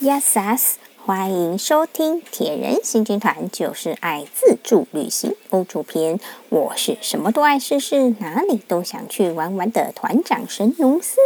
yeses 欢迎收听铁人行军团，就是爱自助旅行欧洲篇。我是什么都爱试试，哪里都想去玩玩的团长神农司。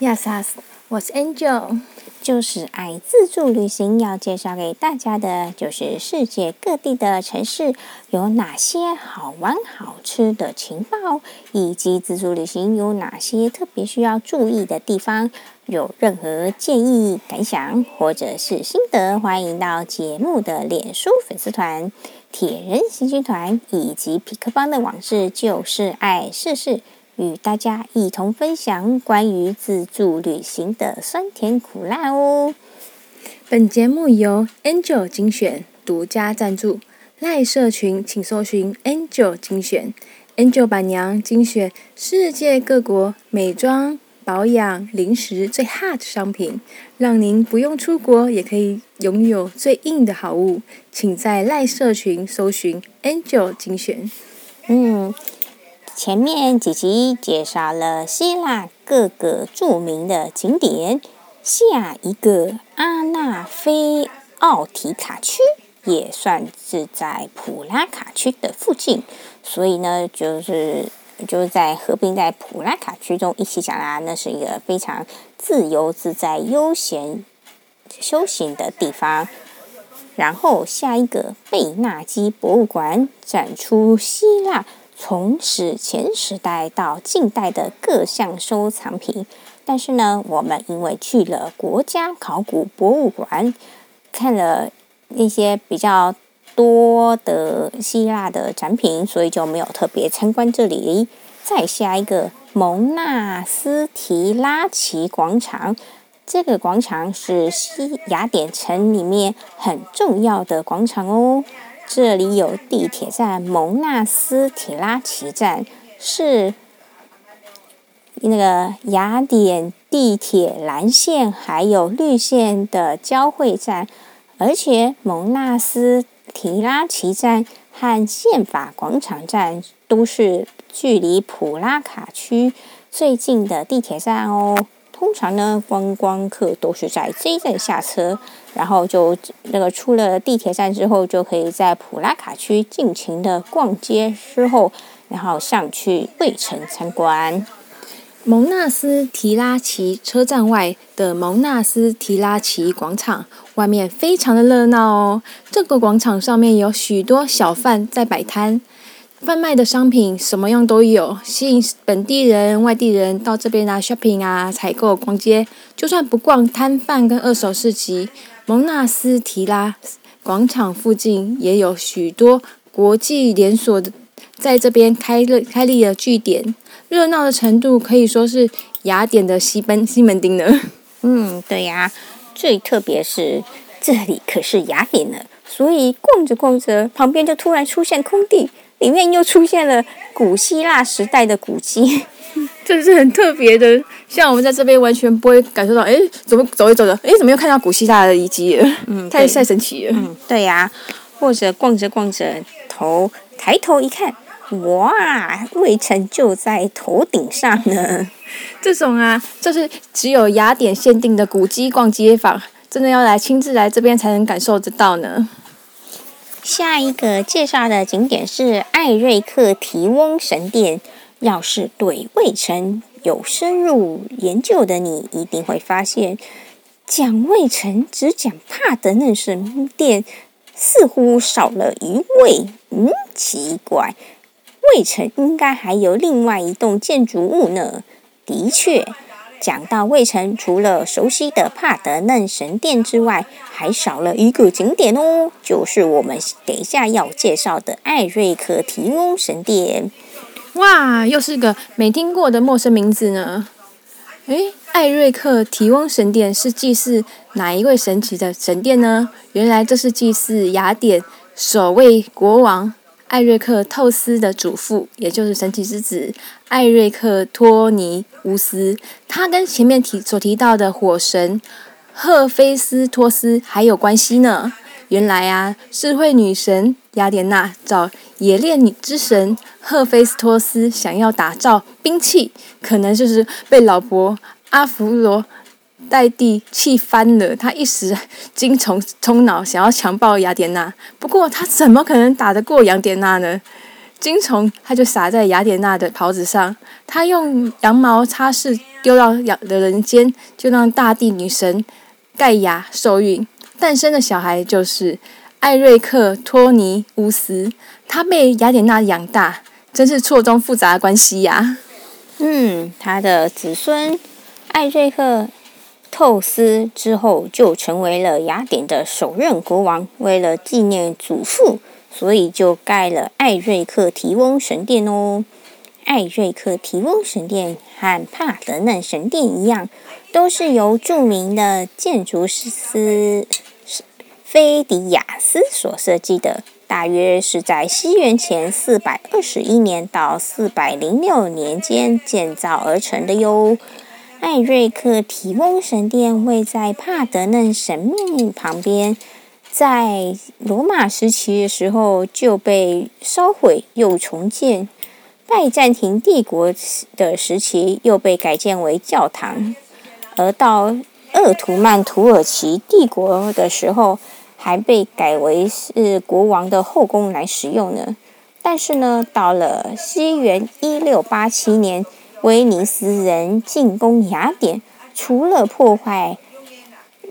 Yes，我是 Angel。就是爱自助旅行，要介绍给大家的，就是世界各地的城市有哪些好玩好吃的情报，以及自助旅行有哪些特别需要注意的地方。有任何建议、感想或者是心得，欢迎到节目的脸书粉丝团“铁人行军团”以及匹克邦的网志“就是爱试试”。与大家一同分享关于自助旅行的酸甜苦辣哦。本节目由 Angel 精选独家赞助，赖社群请搜寻 Angel 精选，Angel 板娘精选世界各国美妆、保养、零食最 hot 商品，让您不用出国也可以拥有最硬的好物。请在赖社群搜寻 Angel 精选。嗯。前面几集介绍了希腊各个著名的景点，下一个阿纳菲奥提卡区也算是在普拉卡区的附近，所以呢，就是就是在合并在普拉卡区中一起讲啦。那是一个非常自由自在、悠闲修行的地方。然后下一个贝纳基博物馆展出希腊。从史前时代到近代的各项收藏品，但是呢，我们因为去了国家考古博物馆，看了那些比较多的希腊的展品，所以就没有特别参观这里。再下一个蒙纳斯提拉奇广场，这个广场是西雅典城里面很重要的广场哦。这里有地铁站蒙纳斯提拉奇站，是那个雅典地铁蓝线还有绿线的交汇站，而且蒙纳斯提拉奇站和宪法广场站都是距离普拉卡区最近的地铁站哦。通常呢，观光客都是在这一站下车，然后就那个出了地铁站之后，就可以在普拉卡区尽情的逛街之后，然后上去卫城参观。蒙纳斯提拉奇车站外的蒙纳斯提拉奇广场，外面非常的热闹哦。这个广场上面有许多小贩在摆摊。贩卖的商品什么样都有，吸引本地人、外地人到这边来 shopping 啊、采购、逛街。就算不逛摊贩跟二手市集，蒙纳斯提拉广场附近也有许多国际连锁的在这边开了开立了据点，热闹的程度可以说是雅典的西门西门町了。嗯，对呀，最特别是这里可是雅典呢，所以逛着逛着，旁边就突然出现空地。里面又出现了古希腊时代的古迹，这是很特别的。像我们在这边完全不会感受到，哎，怎么走着走着，哎，怎么又看到古希腊的遗迹了？嗯，太太神奇了。嗯，对呀。或者逛着逛着，头抬头一看，哇，卫城就在头顶上呢。这种啊，就是只有雅典限定的古迹逛街坊，真的要来亲自来这边才能感受得到呢。下一个介绍的景点是艾瑞克提翁神殿。要是对卫城有深入研究的你，一定会发现，讲卫城只讲帕德嫩神殿，似乎少了一位。嗯，奇怪，卫城应该还有另外一栋建筑物呢。的确。讲到卫城，除了熟悉的帕德嫩神殿之外，还少了一个景点哦，就是我们等一下要介绍的艾瑞克提翁神殿。哇，又是个没听过的陌生名字呢。诶，艾瑞克提翁神殿是祭祀哪一位神奇的神殿呢？原来这是祭祀雅典首位国王。艾瑞克透斯的祖父，也就是神奇之子艾瑞克托尼乌斯，他跟前面提所提到的火神赫菲斯托斯还有关系呢。原来啊，智慧女神雅典娜找冶炼女之神赫菲斯托斯想要打造兵器，可能就是被老婆阿芙罗代帝气翻了，他一时精虫冲脑，想要强暴雅典娜。不过他怎么可能打得过雅典娜呢？精虫他就撒在雅典娜的袍子上，他用羊毛擦拭，丢到的人间，就让大地女神盖亚受孕，诞生的小孩就是艾瑞克托尼乌斯。他被雅典娜养大，真是错综复杂的关系呀、嗯，他的子孙艾瑞克透斯之后就成为了雅典的首任国王。为了纪念祖父，所以就盖了艾瑞克提翁神殿哦。艾瑞克提翁神殿和帕德嫩神殿一样，都是由著名的建筑师菲迪亚斯所设计的。大约是在西元前四百二十一年到四百零六年间建造而成的哟。艾瑞克提翁神殿位在帕德嫩神庙旁边，在罗马时期的时候就被烧毁又重建，拜占庭帝国的时期又被改建为教堂，而到鄂图曼土耳其帝国的时候，还被改为是国王的后宫来使用呢。但是呢，到了西元一六八七年，威尼斯人进攻雅典，除了破坏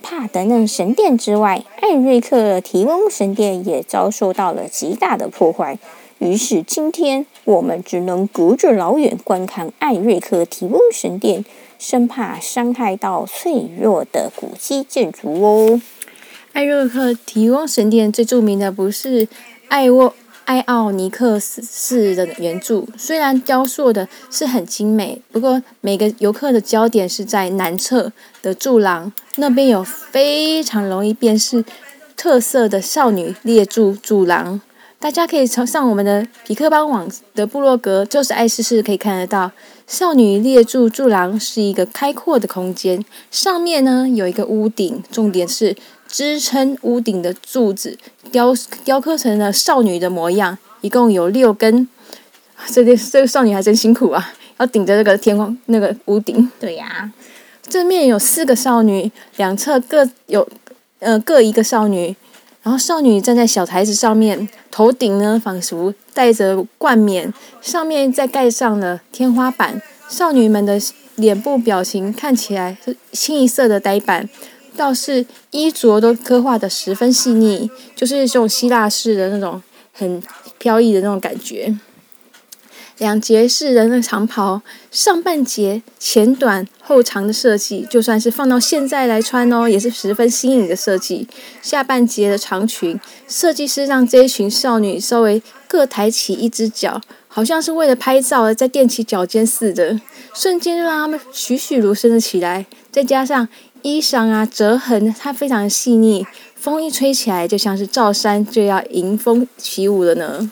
帕德嫩神殿之外，艾瑞克提翁神殿也遭受到了极大的破坏。于是今天我们只能隔着老远观看艾瑞克提翁神殿，生怕伤害到脆弱的古迹建筑哦。艾瑞克提翁神殿最著名的不是艾沃埃奥尼克斯式的圆柱，虽然雕塑的是很精美，不过每个游客的焦点是在南侧的柱廊，那边有非常容易辨识特色的少女列柱柱廊，大家可以从上我们的皮克邦网的部落格，就是爱试试可以看得到，少女列柱柱廊是一个开阔的空间，上面呢有一个屋顶，重点是。支撑屋顶的柱子雕雕刻成了少女的模样，一共有六根。这个这个少女还真辛苦啊，要顶着这个天空那个屋顶。对呀，正面有四个少女，两侧各有呃各一个少女。然后少女站在小台子上面，头顶呢仿佛戴着冠冕，上面再盖上了天花板。少女们的脸部表情看起来是清一色的呆板。倒是衣着都刻画的十分细腻，就是这种希腊式的那种很飘逸的那种感觉。两截式的那长袍，上半截前短后长的设计，就算是放到现在来穿哦，也是十分新颖的设计。下半截的长裙，设计师让这一群少女稍微各抬起一只脚，好像是为了拍照而在踮起脚尖似的，瞬间就让他们栩栩如生的起来。再加上。衣裳啊，折痕它非常细腻，风一吹起来，就像是罩衫就要迎风起舞了呢。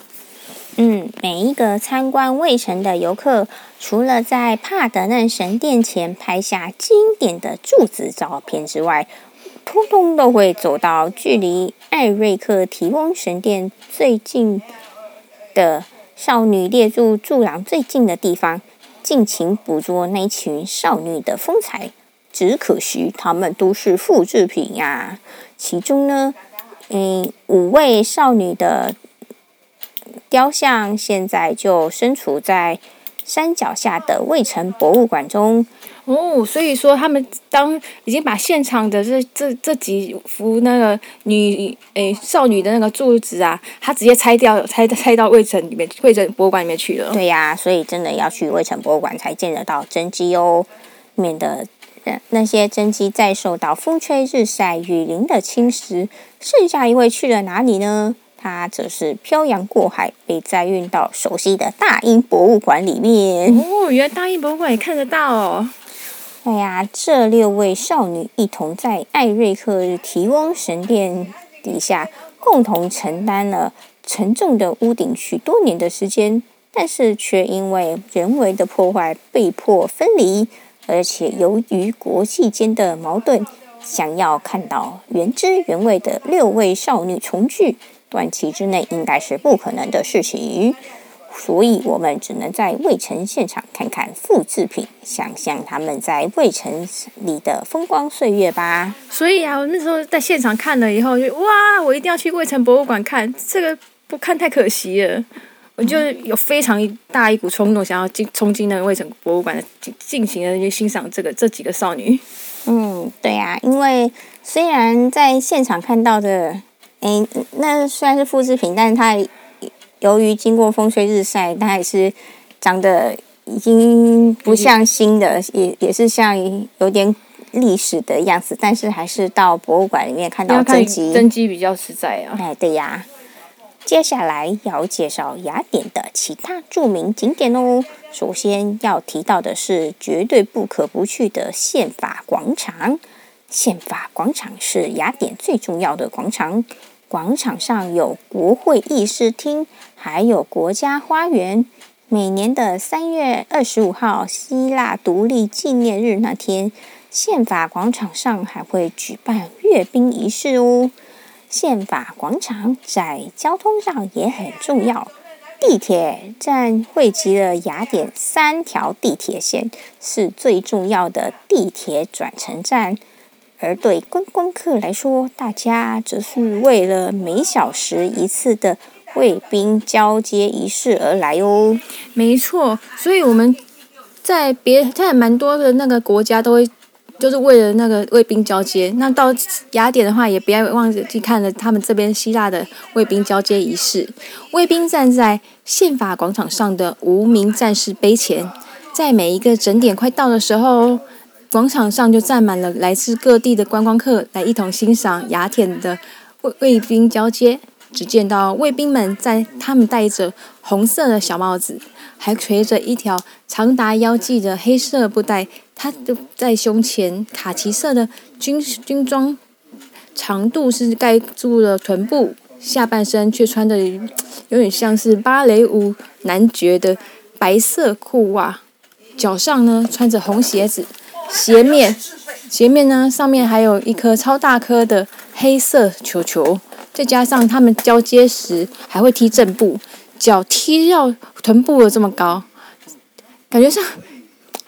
嗯，每一个参观卫城的游客，除了在帕德嫩神殿前拍下经典的柱子照片之外，通通都会走到距离艾瑞克提翁神殿最近的少女列柱柱廊最近的地方，尽情捕捉那群少女的风采。只可惜，他们都是复制品呀。其中呢，嗯，五位少女的雕像现在就身处在山脚下的卫城博物馆中。哦，所以说他们当已经把现场的这这这几幅那个女诶少女的那个柱子啊，他直接拆掉，拆拆到卫城里面，卫城博物馆里面去了。对呀，所以真的要去卫城博物馆才见得到真迹哦，免得。那些真迹再受到风吹日晒雨淋的侵蚀，剩下一位去了哪里呢？他则是漂洋过海，被载运到熟悉的大英博物馆里面。哦，原来大英博物馆也看得到哦。哎呀，这六位少女一同在艾瑞克提翁神殿底下，共同承担了沉重的屋顶许多年的时间，但是却因为人为的破坏被迫分离。而且由于国际间的矛盾，想要看到原汁原味的六位少女重聚，短期之内应该是不可能的事情。所以我们只能在卫城现场看看复制品，想象他们在卫城里的风光岁月吧。所以啊，我那时候在现场看了以后就，哇，我一定要去卫城博物馆看这个，不看太可惜了。我就有非常大一股冲动，想要进冲进那个卫城博物馆进进行的去欣赏这个这几个少女。嗯，对呀、啊，因为虽然在现场看到的，诶，那虽然是复制品，但是它由于经过风吹日晒，它还是长得已经不像新的，也也是像有点历史的样子，但是还是到博物馆里面看到真迹，真迹比较实在啊。哎，对呀。接下来要介绍雅典的其他著名景点哦。首先要提到的是绝对不可不去的宪法广场。宪法广场是雅典最重要的广场，广场上有国会议事厅，还有国家花园。每年的三月二十五号，希腊独立纪念日那天，宪法广场上还会举办阅兵仪式哦。宪法广场在交通上也很重要，地铁站汇集了雅典三条地铁线，是最重要的地铁转乘站。而对观光客来说，大家则是为了每小时一次的卫兵交接仪式而来哦。没错，所以我们在别在蛮多的那个国家都会。就是为了那个卫兵交接，那到雅典的话，也不要忘记去看了他们这边希腊的卫兵交接仪式。卫兵站在宪法广场上的无名战士碑前，在每一个整点快到的时候，广场上就站满了来自各地的观光客，来一同欣赏雅典的卫卫兵交接。只见到卫兵们在他们戴着红色的小帽子，还垂着一条长达腰际的黑色布带。他就在胸前，卡其色的军军装，长度是盖住了臀部，下半身却穿的有点像是芭蕾舞男爵的白色裤袜，脚上呢穿着红鞋子，鞋面鞋面呢上面还有一颗超大颗的黑色球球，再加上他们交接时还会踢正步，脚踢到臀部有这么高，感觉上。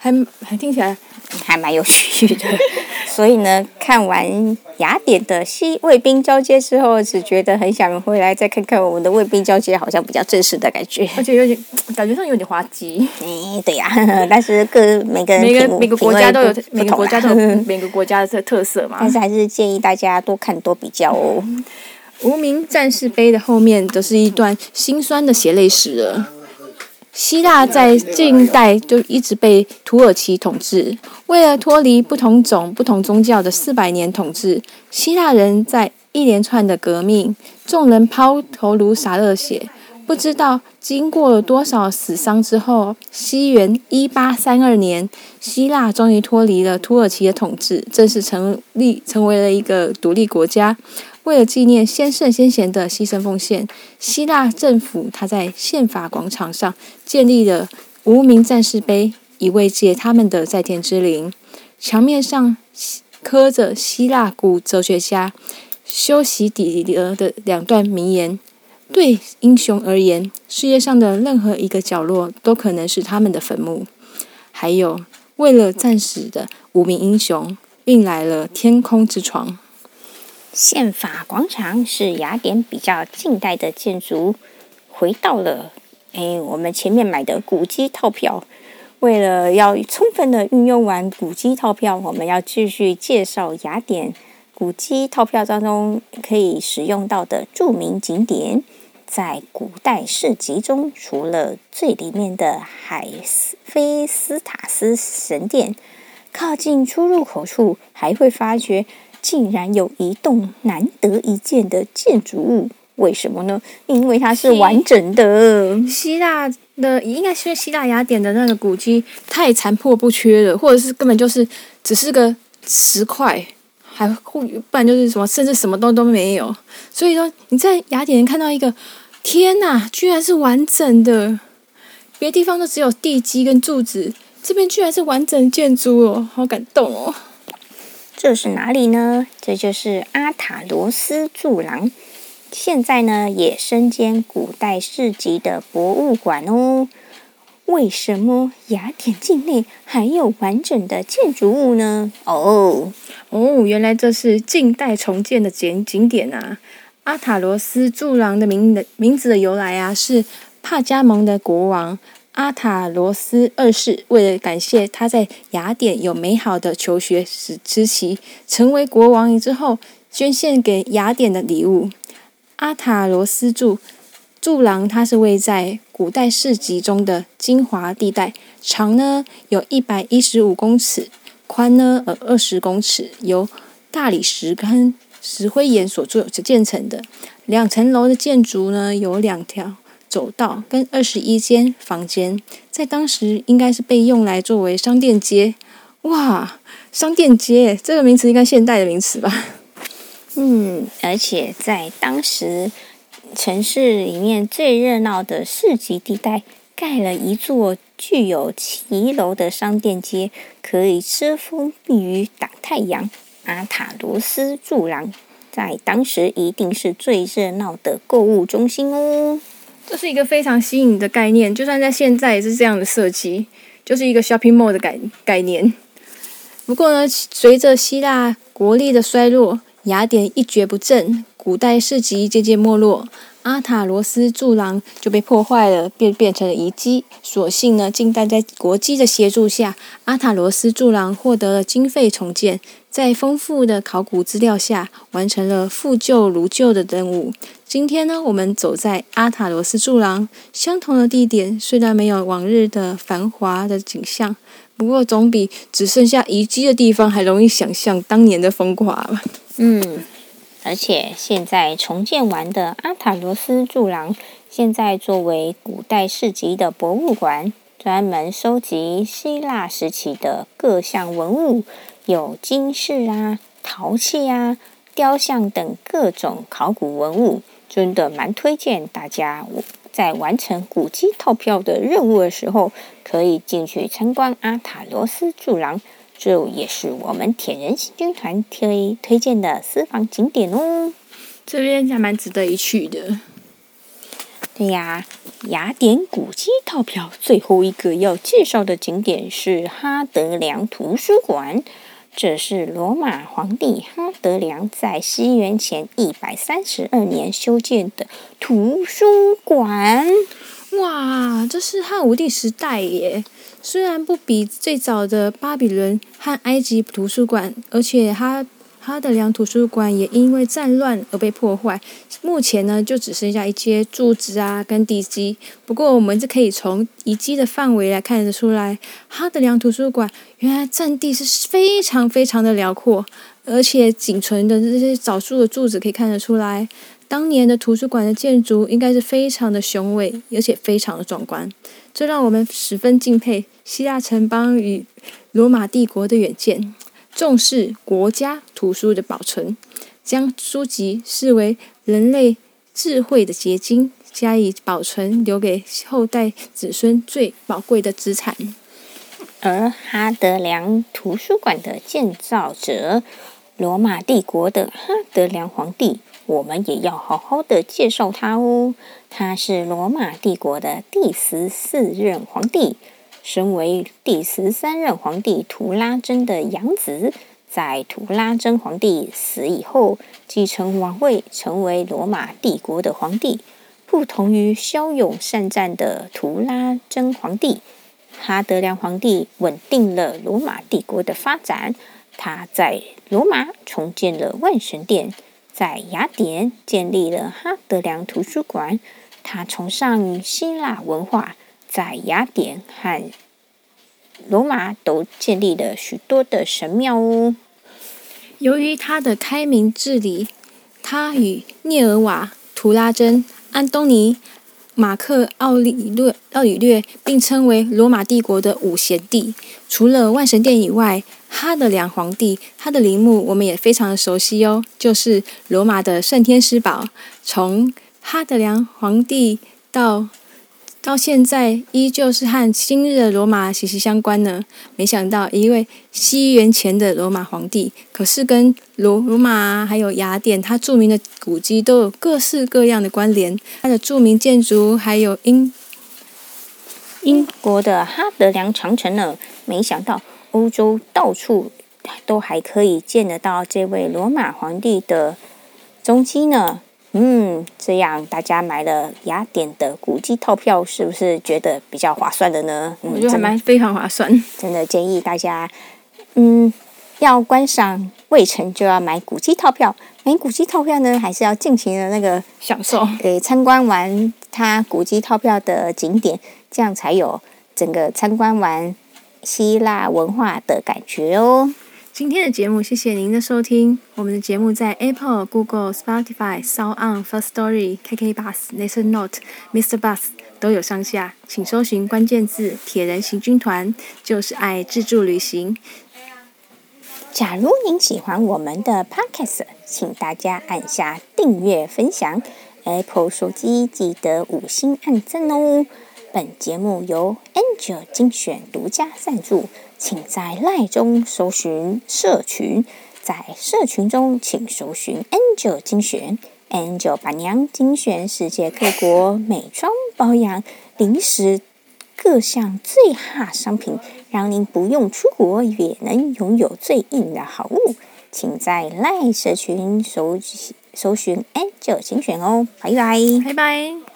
还还听起来还蛮有趣的，所以呢，看完雅典的西卫兵交接之后，只觉得很想回来再看看我们的卫兵交接，好像比较正式的感觉，而且有点感觉上有点滑稽。哎，对呀、啊，但是各每个人每个每个国家都有每个国家都有 每个国家的特色嘛，但是还是建议大家多看多比较哦。无名战士碑的后面都是一段心酸的血泪史了。希腊在近代就一直被土耳其统治，为了脱离不同种、不同宗教的四百年统治，希腊人在一连串的革命，众人抛头颅洒热血，不知道经过了多少死伤之后，西元一八三二年，希腊终于脱离了土耳其的统治，正式成立，成为了一个独立国家。为了纪念先圣先贤的牺牲奉献，希腊政府他在宪法广场上建立了无名战士碑，以慰藉他们的在天之灵。墙面上刻着希腊古哲学家修昔底德的两段名言：“对英雄而言，世界上的任何一个角落都可能是他们的坟墓。”还有，为了战死的无名英雄，运来了天空之床。宪法广场是雅典比较近代的建筑。回到了，哎，我们前面买的古迹套票。为了要充分的运用完古迹套票，我们要继续介绍雅典古迹套票当中可以使用到的著名景点。在古代市集中，除了最里面的海斯菲斯塔斯神殿，靠近出入口处还会发觉。竟然有一栋难得一见的建筑物，为什么呢？因为它是完整的。希腊的应该是希腊雅典的那个古迹太残破不缺了，或者是根本就是只是个石块，还不然就是什么，甚至什么都都没有。所以说你在雅典看到一个，天哪，居然是完整的，别的地方都只有地基跟柱子，这边居然是完整建筑哦，好感动哦。这是哪里呢？这就是阿塔罗斯柱廊。现在呢也身兼古代市集的博物馆哦。为什么雅典境内还有完整的建筑物呢？哦哦，原来这是近代重建的景景点啊！阿塔罗斯柱廊的名的名字的由来啊，是帕加蒙的国王阿塔罗斯二世为了感谢他在雅典有美好的求学时之期，成为国王之后捐献给雅典的礼物。阿塔罗斯柱柱廊，它是位在古代市集中的精华地带，长呢有一百一十五公尺，宽呢呃二十公尺，由大理石跟石灰岩所做建成的。两层楼的建筑呢，有两条走道跟二十一间房间，在当时应该是被用来作为商店街。哇，商店街这个名词应该现代的名词吧？嗯，而且在当时。城市里面最热闹的市集地带，盖了一座具有骑楼的商店街，可以遮风避雨、挡太阳。阿塔罗斯柱廊在当时一定是最热闹的购物中心哦。这是一个非常新颖的概念，就算在现在也是这样的设计，就是一个 shopping mall 的概概念。不过呢，随着希腊国力的衰落，雅典一蹶不振。古代市集渐渐没落，阿塔罗斯柱廊就被破坏了，变变成了遗迹。所幸呢，近代在国际的协助下，阿塔罗斯柱廊获得了经费重建，在丰富的考古资料下，完成了复旧如旧的任务。今天呢，我们走在阿塔罗斯柱廊，相同的地点，虽然没有往日的繁华的景象，不过总比只剩下遗迹的地方还容易想象当年的风华吧。嗯。而且现在重建完的阿塔罗斯柱廊，现在作为古代市集的博物馆，专门收集希腊时期的各项文物，有金饰啊、陶器啊、雕像等各种考古文物，真的蛮推荐大家在完成古迹套票的任务的时候，可以进去参观阿塔罗斯柱廊。这也是我们铁人行军团推推荐的私房景点哦，这边还蛮值得一去的。对呀，雅典古迹套票最后一个要介绍的景点是哈德良图书馆，这是罗马皇帝哈德良在西元前一百三十二年修建的图书馆。哇，这是汉武帝时代耶！虽然不比最早的巴比伦和埃及图书馆，而且哈哈德良图书馆也因为战乱而被破坏，目前呢就只剩下一些柱子啊跟地基。不过我们就可以从遗迹的范围来看得出来，哈德良图书馆原来占地是非常非常的辽阔，而且仅存的这些少数的柱子可以看得出来。当年的图书馆的建筑应该是非常的雄伟，而且非常的壮观，这让我们十分敬佩希腊城邦与罗马帝国的远见，重视国家图书的保存，将书籍视为人类智慧的结晶，加以保存，留给后代子孙最宝贵的资产。而哈德良图书馆的建造者，罗马帝国的哈德良皇帝。我们也要好好的介绍他哦。他是罗马帝国的第十四任皇帝，身为第十三任皇帝图拉真的养子，在图拉真皇帝死以后，继承王位，成为罗马帝国的皇帝。不同于骁勇善战的图拉真皇帝，哈德良皇帝稳定了罗马帝国的发展。他在罗马重建了万神殿。在雅典建立了哈德良图书馆，他崇尚希腊文化，在雅典和罗马都建立了许多的神庙哦。由于他的开明治理，他与聂尔瓦、图拉真、安东尼、马克奥里略、奥里略并称为罗马帝国的五贤帝。除了万神殿以外，哈德良皇帝他的陵墓我们也非常的熟悉哦，就是罗马的圣天使堡。从哈德良皇帝到到现在依旧是和今日的罗马息息相关呢。没想到一位西元前的罗马皇帝，可是跟罗罗马还有雅典，它著名的古迹都有各式各样的关联。它的著名建筑还有英英国的哈德良长城呢。没想到欧洲到处都还可以见得到这位罗马皇帝的踪迹呢。嗯，这样大家买了雅典的古迹套票，是不是觉得比较划算的呢？嗯、我觉得还蛮非常划算。真的建议大家，嗯，要观赏卫城就要买古迹套票。买古迹套票呢，还是要尽情的那个享受，给参观完它古迹套票的景点，这样才有整个参观完希腊文化的感觉哦。今天的节目，谢谢您的收听。我们的节目在 Apple、Google、Spotify、Sound、First Story、KK Bus、Listen Note、Mr. Bus 都有上下，请搜寻关键字“铁人行军团”，就是爱自助旅行。假如您喜欢我们的 Podcast，请大家按下订阅、分享。Apple 手机记得五星按赞哦。本节目由 Angel 精选独家赞助。请在赖中搜寻社群，在社群中请搜寻 Angel 精选，Angel 板娘精选世界各国美妆保养、零食各项最哈商品，让您不用出国也能拥有最硬的好物。请在赖社群搜搜寻 Angel 精选哦，拜拜，拜拜。